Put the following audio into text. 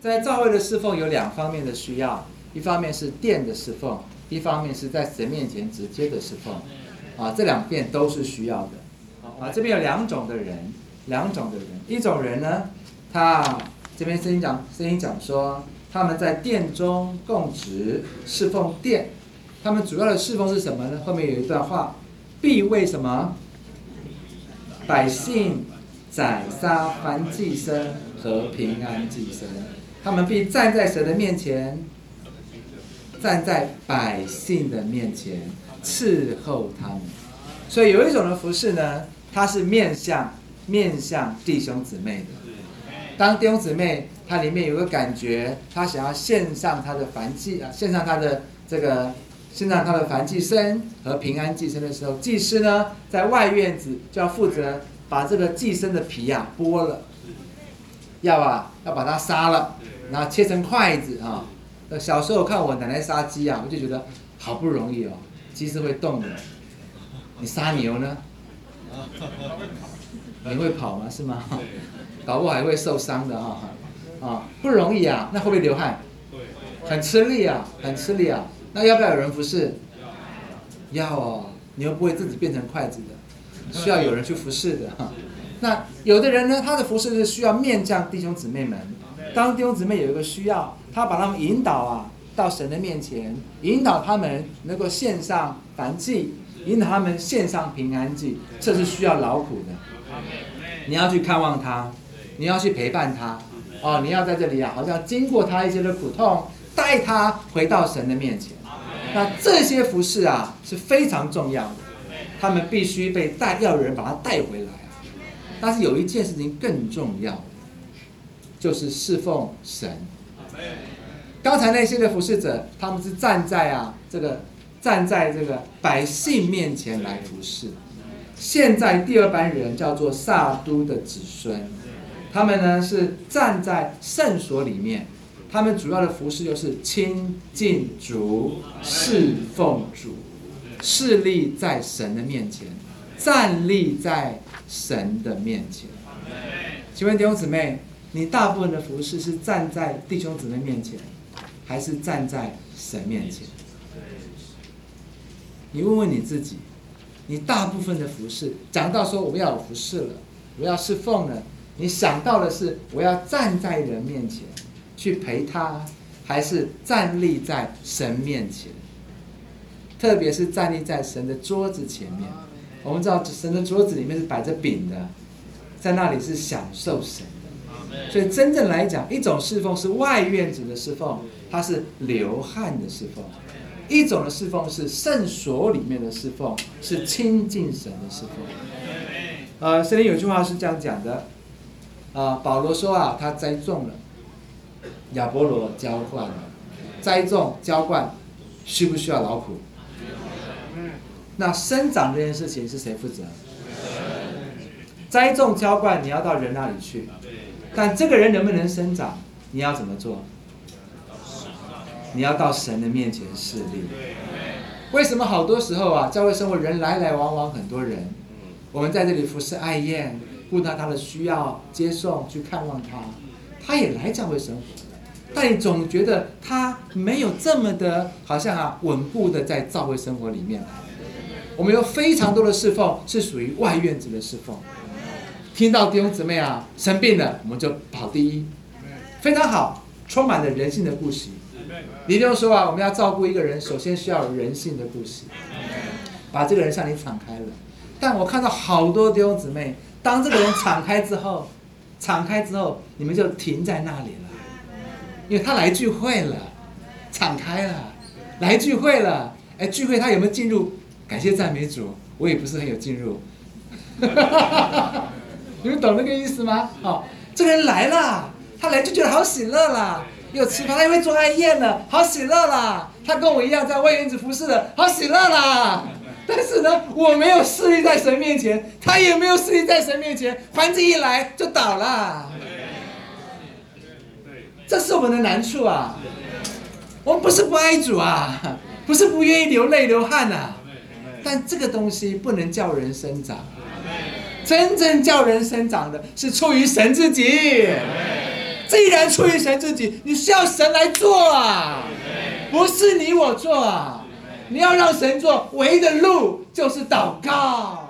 在教会的侍奉有两方面的需要，一方面是殿的侍奉，一方面是在神面前直接的侍奉，啊，这两边都是需要的。啊，这边有两种的人，两种的人，一种人呢，他这边声音讲，声音讲说，他们在殿中供职侍奉殿，他们主要的侍奉是什么呢？后面有一段话，必为什么百姓宰杀凡祭牲和平安祭牲。他们必站在神的面前，站在百姓的面前伺候他们。所以有一种的服饰呢，它是面向面向弟兄姊妹的。当弟兄姊妹他里面有个感觉，他想要献上他的凡祭啊，献上他的这个献上他的凡祭牲和平安祭牲的时候，祭司呢在外院子就要负责把这个祭牲的皮呀剥了，要啊要把它杀了。然后切成筷子啊！小时候看我奶奶杀鸡啊，我就觉得好不容易哦，鸡是会动的。你杀牛呢？你会跑吗？是吗？搞不好还会受伤的哈！啊，不容易啊！那会不会流汗？很吃力啊，很吃力啊！那要不要有人服侍？要哦，你又不会自己变成筷子的，需要有人去服侍的哈。那有的人呢，他的服侍是需要面向弟兄姊妹们。当弟兄姊妹有一个需要，他把他们引导啊到神的面前，引导他们能够献上燔祭，引导他们献上平安祭，这是需要劳苦的。你要去看望他，你要去陪伴他，哦，你要在这里啊，好像经过他一些的苦痛，带他回到神的面前。那这些服饰啊是非常重要的，他们必须被带，要有人把他带回来。但是有一件事情更重要。就是侍奉神。刚才那些的服侍者，他们是站在啊这个站在这个百姓面前来服侍。现在第二班人叫做萨都的子孙，他们呢是站在圣所里面，他们主要的服侍就是亲近主、侍奉主、侍立在神的面前，站立在神的面前。请问弟兄姊妹？你大部分的服饰是站在弟兄姊妹面前，还是站在神面前？你问问你自己，你大部分的服饰讲到说我要服饰了，我要侍奉了，你想到的是我要站在人面前去陪他，还是站立在神面前？特别是站立在神的桌子前面，我们知道神的桌子里面是摆着饼的，在那里是享受神。所以真正来讲，一种侍奉是外院子的侍奉，它是流汗的侍奉；一种的侍奉是圣所里面的侍奉，是亲近神的侍奉。呃，圣经有句话是这样讲的，啊，保罗说啊，他栽种了，亚波罗浇灌了，栽种浇灌需不需要劳苦？那生长这件事情是谁负责？栽种浇灌你要到人那里去。但这个人能不能生长？你要怎么做？你要到神的面前侍立。为什么好多时候啊，教会生活人来来往往很多人，我们在这里服侍爱宴，顾到他的需要，接送去看望他，他也来教会生活，但你总觉得他没有这么的，好像啊稳固的在教会生活里面。我们有非常多的侍奉是属于外院子的侍奉。听到弟兄姊妹啊生病了，我们就跑第一，非常好，充满了人性的故事。你就说啊，我们要照顾一个人，首先需要有人性的故事，把这个人向你敞开了。但我看到好多弟兄姊妹，当这个人敞开之后，敞开之后，你们就停在那里了，因为他来聚会了，敞开了，来聚会了，哎，聚会他有没有进入？感谢赞美主，我也不是很有进入。你们懂那个意思吗？哦，这个人来了，他来就觉得好喜乐啦，又吃饭，他也会做爱宴了，好喜乐啦。他跟我一样在外院子服侍的，好喜乐啦。但是呢，我没有势力在神面前，他也没有势力在神面前，环境一来就倒了。这是我们的难处啊。我们不是不爱主啊，不是不愿意流泪流汗呐，但这个东西不能叫人生长。真正叫人生长的是出于神自己，既然出于神自己，你需要神来做啊，不是你我做啊。你要让神做，唯一的路就是祷告。